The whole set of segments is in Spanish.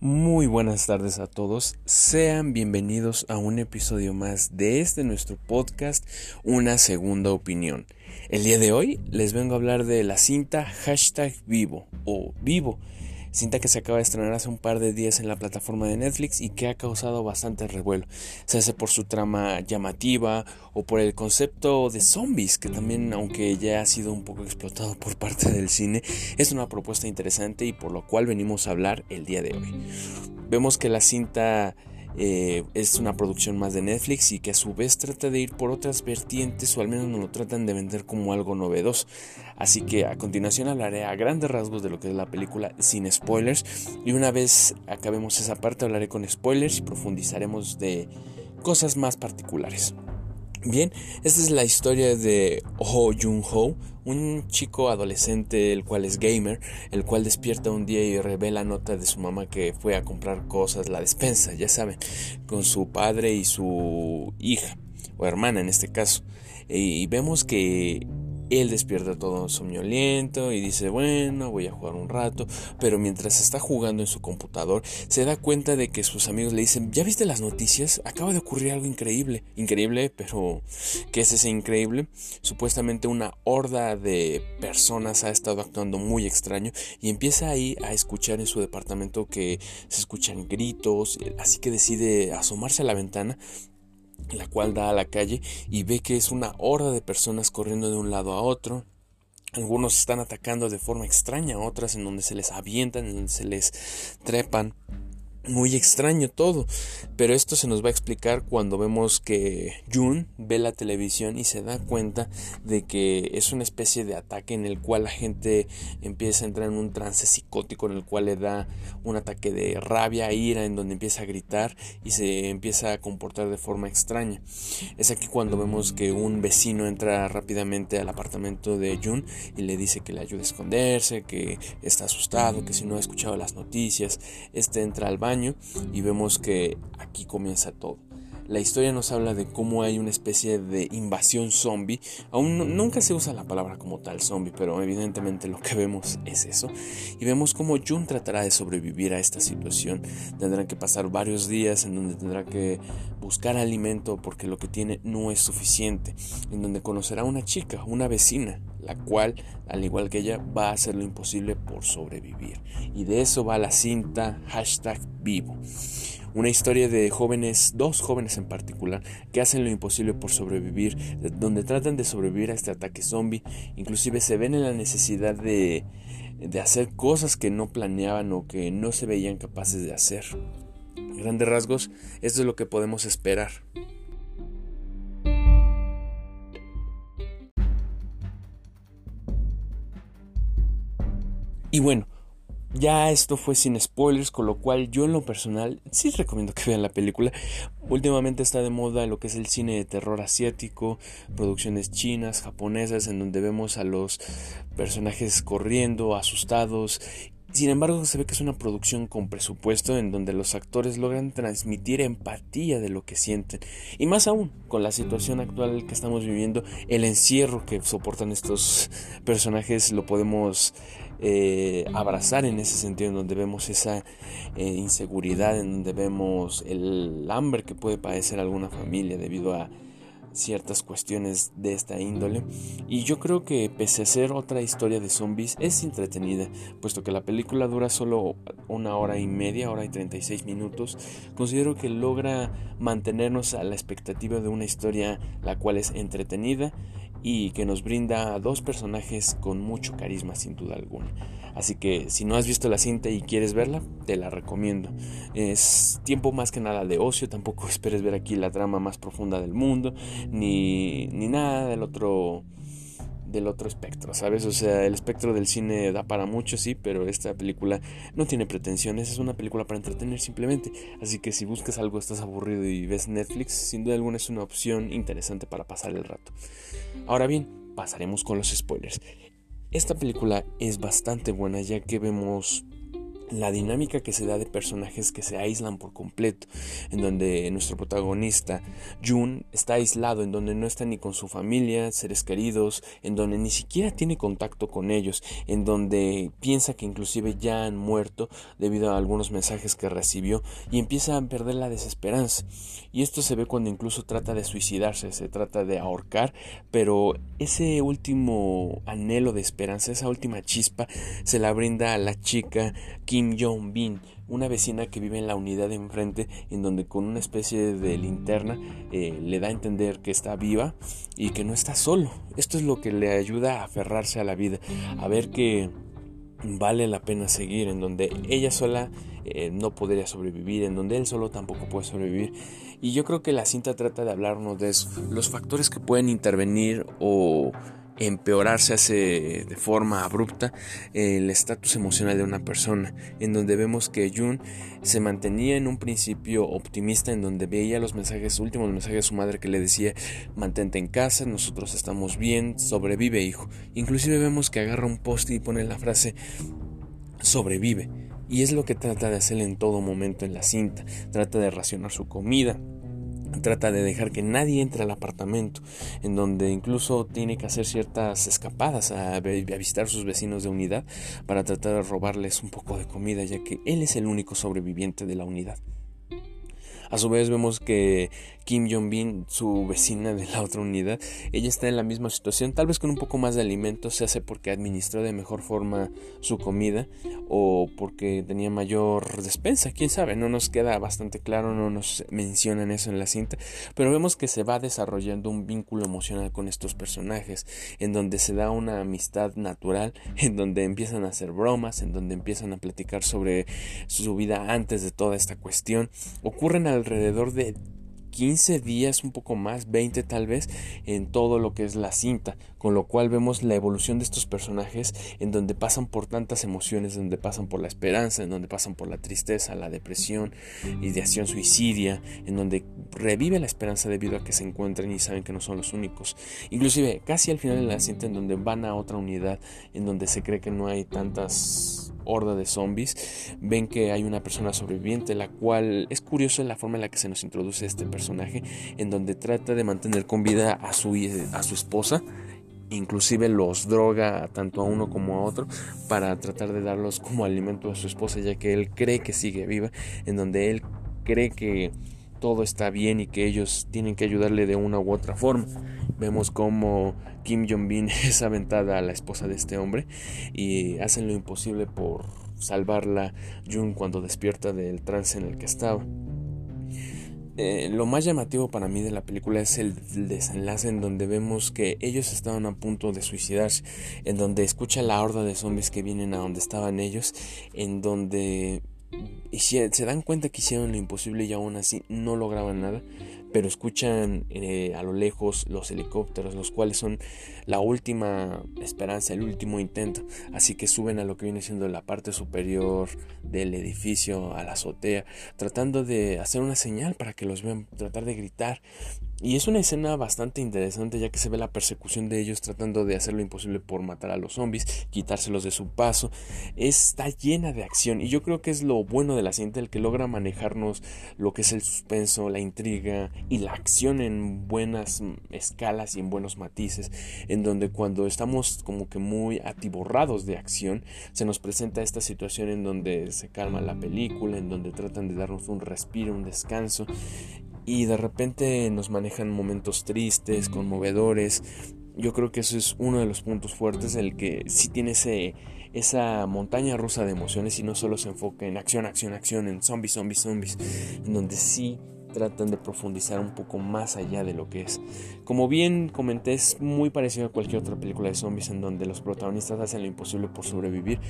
Muy buenas tardes a todos, sean bienvenidos a un episodio más de este nuestro podcast Una Segunda Opinión. El día de hoy les vengo a hablar de la cinta hashtag vivo o vivo cinta que se acaba de estrenar hace un par de días en la plataforma de Netflix y que ha causado bastante revuelo, se hace por su trama llamativa o por el concepto de zombies, que también, aunque ya ha sido un poco explotado por parte del cine, es una propuesta interesante y por lo cual venimos a hablar el día de hoy. Vemos que la cinta eh, es una producción más de Netflix y que a su vez trata de ir por otras vertientes o al menos nos lo tratan de vender como algo novedoso. Así que a continuación hablaré a grandes rasgos de lo que es la película sin spoilers y una vez acabemos esa parte hablaré con spoilers y profundizaremos de cosas más particulares. Bien, esta es la historia de Ho Jun Ho, un chico adolescente el cual es gamer, el cual despierta un día y revela nota de su mamá que fue a comprar cosas, la despensa, ya saben, con su padre y su hija, o hermana en este caso. Y vemos que él despierta todo somnoliento y dice, bueno, voy a jugar un rato, pero mientras está jugando en su computador, se da cuenta de que sus amigos le dicen, ¿ya viste las noticias? Acaba de ocurrir algo increíble. Increíble, pero ¿qué es ese increíble? Supuestamente una horda de personas ha estado actuando muy extraño y empieza ahí a escuchar en su departamento que se escuchan gritos, así que decide asomarse a la ventana la cual da a la calle y ve que es una horda de personas corriendo de un lado a otro. Algunos están atacando de forma extraña, otras en donde se les avientan, en donde se les trepan muy extraño todo, pero esto se nos va a explicar cuando vemos que Jun ve la televisión y se da cuenta de que es una especie de ataque en el cual la gente empieza a entrar en un trance psicótico en el cual le da un ataque de rabia, ira, en donde empieza a gritar y se empieza a comportar de forma extraña. Es aquí cuando vemos que un vecino entra rápidamente al apartamento de Jun y le dice que le ayude a esconderse, que está asustado, que si no ha escuchado las noticias, este entra al baño y vemos que aquí comienza todo. La historia nos habla de cómo hay una especie de invasión zombie. Aún nunca se usa la palabra como tal zombie, pero evidentemente lo que vemos es eso. Y vemos cómo Jun tratará de sobrevivir a esta situación. Tendrá que pasar varios días en donde tendrá que buscar alimento porque lo que tiene no es suficiente. En donde conocerá a una chica, una vecina, la cual, al igual que ella, va a hacer lo imposible por sobrevivir. Y de eso va la cinta hashtag vivo. Una historia de jóvenes, dos jóvenes en particular, que hacen lo imposible por sobrevivir, donde tratan de sobrevivir a este ataque zombie, inclusive se ven en la necesidad de, hacer cosas que no planeaban o que no se veían capaces de hacer. grandes rasgos, esto es lo que podemos esperar. Y bueno, ya esto fue sin spoilers, con lo cual yo en lo personal sí recomiendo que vean la película. Últimamente está de moda lo que es el cine de terror asiático, producciones chinas, japonesas, en donde vemos a los personajes corriendo, asustados sin embargo, se ve que es una producción con presupuesto en donde los actores logran transmitir empatía de lo que sienten. Y más aún, con la situación actual que estamos viviendo, el encierro que soportan estos personajes lo podemos eh, abrazar en ese sentido, en donde vemos esa eh, inseguridad, en donde vemos el hambre que puede padecer alguna familia debido a ciertas cuestiones de esta índole. Y yo creo que pese a ser otra historia de zombies es entretenida puesto que la película dura solo una hora y media, hora y 36 minutos considero que logra mantenernos a la expectativa de una historia la cual es entretenida y que nos brinda a dos personajes con mucho carisma sin duda alguna. Así que si no has visto la cinta y quieres verla, te la recomiendo. Es tiempo más que nada de ocio, tampoco esperes ver aquí la trama más profunda del mundo, ni, ni nada del otro del otro espectro, ¿sabes? O sea, el espectro del cine da para mucho, sí, pero esta película no tiene pretensiones, es una película para entretener simplemente. Así que si buscas algo, estás aburrido y ves Netflix, sin duda alguna es una opción interesante para pasar el rato. Ahora bien, pasaremos con los spoilers. Esta película es bastante buena ya que vemos la dinámica que se da de personajes que se aíslan por completo, en donde nuestro protagonista, Jun, está aislado, en donde no está ni con su familia, seres queridos, en donde ni siquiera tiene contacto con ellos, en donde piensa que inclusive ya han muerto debido a algunos mensajes que recibió y empieza a perder la desesperanza. Y esto se ve cuando incluso trata de suicidarse, se trata de ahorcar, pero ese último anhelo de esperanza, esa última chispa, se la brinda a la chica Jong-bin, una vecina que vive en la unidad de enfrente, en donde con una especie de linterna eh, le da a entender que está viva y que no está solo. Esto es lo que le ayuda a aferrarse a la vida, a ver que vale la pena seguir, en donde ella sola eh, no podría sobrevivir, en donde él solo tampoco puede sobrevivir. Y yo creo que la cinta trata de hablarnos de los factores que pueden intervenir o empeorarse hace de forma abrupta el estatus emocional de una persona, en donde vemos que Jun se mantenía en un principio optimista, en donde veía los mensajes, últimos mensajes de su madre que le decía mantente en casa, nosotros estamos bien, sobrevive hijo. Inclusive vemos que agarra un post y pone la frase sobrevive. Y es lo que trata de hacer en todo momento en la cinta. Trata de racionar su comida, trata de dejar que nadie entre al apartamento, en donde incluso tiene que hacer ciertas escapadas a, visitar a sus vecinos de unidad para tratar de robarles un poco de comida, ya que él es el único sobreviviente de la unidad. A su vez vemos que Kim Jong-bin, su vecina de la otra unidad, ella está en la misma situación, tal vez con un poco más de alimentos, se hace porque administró de mejor forma su comida o porque tenía mayor despensa, quién sabe, no nos queda bastante claro, no nos mencionan eso en la cinta, pero vemos que se va desarrollando un vínculo emocional con estos personajes, en donde se da una amistad natural, en donde empiezan a hacer bromas, en donde empiezan a platicar sobre su vida antes de toda esta cuestión, ocurren alrededor de 15 días, un poco más, 20 tal vez, en todo lo que es la cinta, con lo cual vemos la evolución de estos personajes en donde pasan por tantas emociones, en donde pasan por la esperanza, en donde pasan por la tristeza, la depresión, ideación suicidia, en donde revive la esperanza debido a que se encuentran y saben que no son los únicos. Inclusive casi al final de la cinta en donde van a otra unidad, en donde se cree que no hay tantas horda de zombies, ven que hay una persona sobreviviente, la cual es curioso la forma en la que se nos introduce este personaje, en donde trata de mantener con vida a su, a su esposa, inclusive los droga tanto a uno como a otro para tratar de darlos como alimento a su esposa, ya que él cree que sigue viva, en donde él cree que todo está bien y que ellos tienen que ayudarle de una u otra forma. Vemos como Kim Jong-bin es aventada a la esposa de este hombre y hacen lo imposible por salvarla Jun cuando despierta del trance en el que estaba. Eh, lo más llamativo para mí de la película es el, desenlace en donde vemos que ellos estaban a punto de suicidarse, en donde escucha la horda de zombies que vienen a donde estaban ellos, en donde se dan cuenta que hicieron lo imposible y aún así no lograban nada pero escuchan eh, a lo lejos los helicópteros, los cuales son la última esperanza, el último intento. Así que suben a lo que viene siendo la parte superior del edificio, a la azotea, tratando de hacer una señal para que los vean, tratar de gritar. Y es una escena bastante interesante ya que se ve la persecución de ellos tratando de hacer lo imposible por matar a los zombies, quitárselos de su paso. Está llena de acción y yo creo que es lo bueno de la cinta el que logra manejarnos lo que es el suspenso, la intriga y la acción en buenas escalas y en buenos matices, en donde cuando estamos como que muy atiborrados de acción, se nos presenta esta situación en donde se calma la película, en donde tratan de darnos un respiro, un descanso y de repente nos manejan momentos tristes, conmovedores. Yo creo que eso es uno de los puntos fuertes, el que sí tiene ese, esa montaña rusa de emociones y no solo se enfoca en acción, acción, acción, en zombies, zombies, zombies, en donde sí tratan de profundizar un poco más allá de lo que es. Como bien comenté, es muy parecido a cualquier otra película de zombies en donde los protagonistas hacen lo imposible por sobrevivir,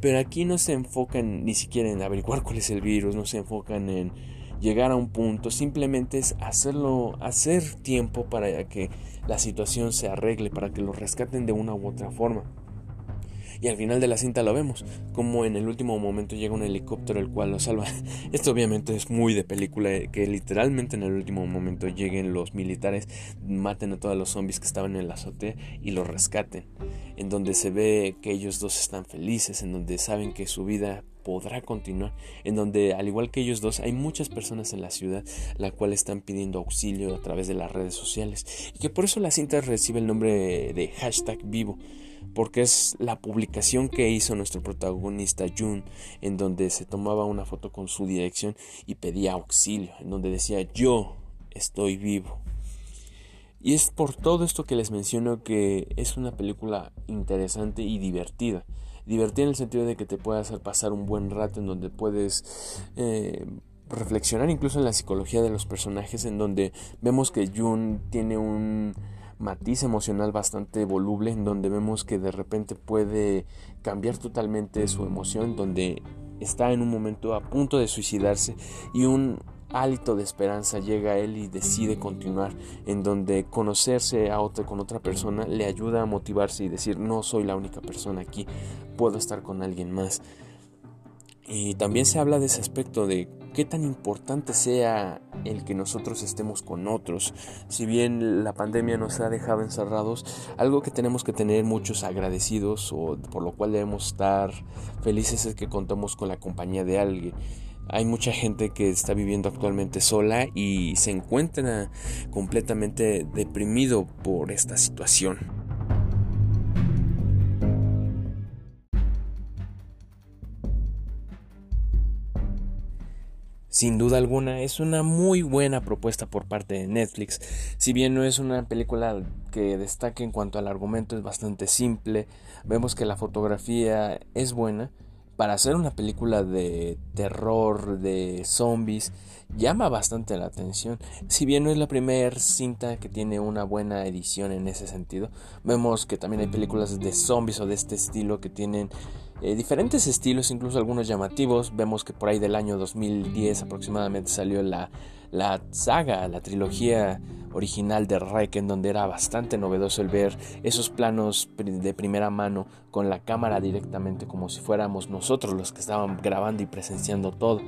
pero aquí no se enfocan ni siquiera en averiguar cuál es el virus, no se enfocan en llegar a un punto, simplemente es hacerlo, hacer tiempo para que la situación se arregle, para que lo rescaten de una u otra forma. Y al final de la cinta lo vemos, como en el último momento llega un helicóptero el cual lo salva. Esto obviamente es muy de película, eh, que literalmente en el último momento lleguen los militares, maten a todos los zombies que estaban en la azotea y los rescaten. En donde se ve que ellos dos están felices, en donde saben que su vida podrá continuar, en donde al igual que ellos dos hay muchas personas en la ciudad la cual están pidiendo auxilio a través de las redes sociales y que por eso la cinta recibe el nombre de hashtag vivo porque es la publicación que hizo nuestro protagonista Jun, en donde se tomaba una foto con su dirección y pedía auxilio, en donde decía yo estoy vivo. Y es por todo esto que les menciono que es una película interesante y divertida divertir en el sentido de que te puede hacer pasar un buen rato en donde puedes eh, reflexionar incluso en la psicología de los personajes en donde vemos que Jun tiene un matiz emocional bastante voluble en donde vemos que de repente puede cambiar totalmente su emoción donde está en un momento a punto de suicidarse y un hálito de esperanza llega a él y decide continuar, en donde conocerse a otra con otra persona le ayuda a motivarse y decir no soy la única persona aquí, puedo estar con alguien más. Y también se habla de ese aspecto de qué tan importante sea el que nosotros estemos con otros. Si bien la pandemia nos ha dejado encerrados, algo que tenemos que tener muchos agradecidos o por lo cual debemos estar felices es que contamos con la compañía de alguien. Hay mucha gente que está viviendo actualmente sola y se encuentra completamente deprimido por esta situación. Sin duda alguna es una muy buena propuesta por parte de Netflix. Si bien no es una película que destaque en cuanto al argumento, es bastante simple. Vemos que la fotografía es buena para hacer una película de terror, de zombies, llama bastante la atención. Si bien no es la primera cinta que tiene una buena edición en ese sentido, vemos que también hay películas de zombies o de este estilo que tienen eh, diferentes estilos, incluso algunos llamativos. Vemos que por ahí del año 2010 aproximadamente salió la, la saga, la trilogía original de Rek, en donde era bastante novedoso el ver esos planos de primera mano con la cámara directamente como si fuéramos nosotros los que estaban grabando y presenciando todo.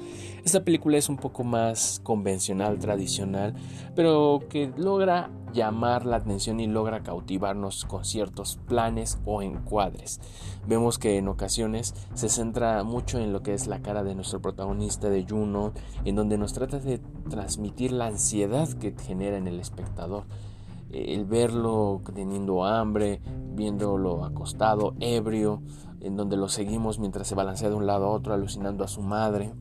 Esta película es un poco más convencional, tradicional, pero que logra llamar la atención y logra cautivarnos con ciertos planes o encuadres. Vemos que en ocasiones se centra mucho en lo que es la cara de nuestro protagonista de Juno, en donde nos trata de transmitir la ansiedad que genera en el espectador. El verlo teniendo hambre, viéndolo acostado, ebrio, en donde lo seguimos mientras se balancea de un lado a otro, alucinando a su madre,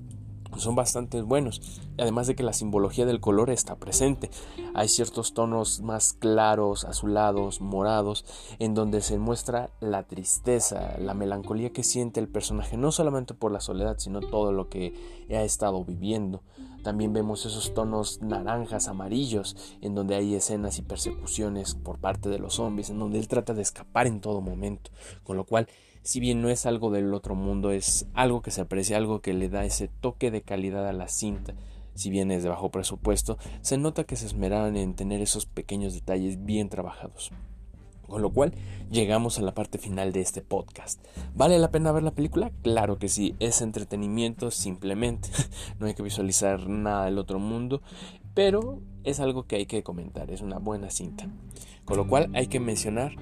son bastante buenos. Además de que la simbología del color está presente. Hay ciertos tonos más claros, azulados, morados, en donde se muestra la tristeza, la melancolía que siente el personaje, no solamente por la soledad, sino todo lo que ha estado viviendo. También vemos esos tonos naranjas, amarillos, en donde hay escenas y persecuciones por parte de los zombies, en donde él trata de escapar en todo momento, con lo cual si bien no es algo del otro mundo, es algo que se aprecia, algo que le da ese toque de calidad a la cinta. Si bien es de bajo presupuesto, se nota que se esmeraron en tener esos pequeños detalles bien trabajados. Con lo cual, llegamos a la parte final de este podcast. ¿Vale la pena ver la película? Claro que sí, es entretenimiento simplemente. no hay que visualizar nada del otro mundo, pero es algo que hay que comentar, es una buena cinta. Con lo cual hay que mencionar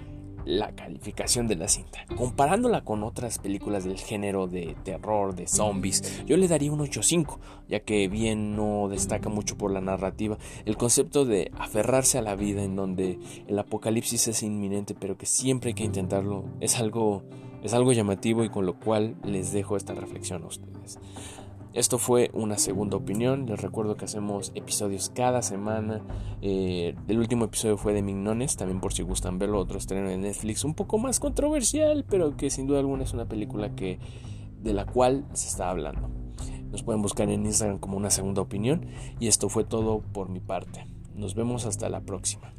la calificación de la cinta. Comparándola con otras películas del género de terror, de zombies, yo le daría un 8.5, ya que bien no destaca mucho por la narrativa. El concepto de aferrarse a la vida en donde el apocalipsis es inminente, pero que siempre hay que intentarlo, es algo, es algo llamativo y con lo cual les dejo esta reflexión a ustedes. Esto fue una segunda opinión. Les recuerdo que hacemos episodios cada semana. Eh, el último episodio fue de Mignones, también por si gustan verlo. Otro estreno de Netflix, un poco más controversial, pero que sin duda alguna es una película que de la cual se está hablando. Nos pueden buscar en Instagram como una segunda opinión. Y esto fue todo por mi parte. Nos vemos hasta la próxima.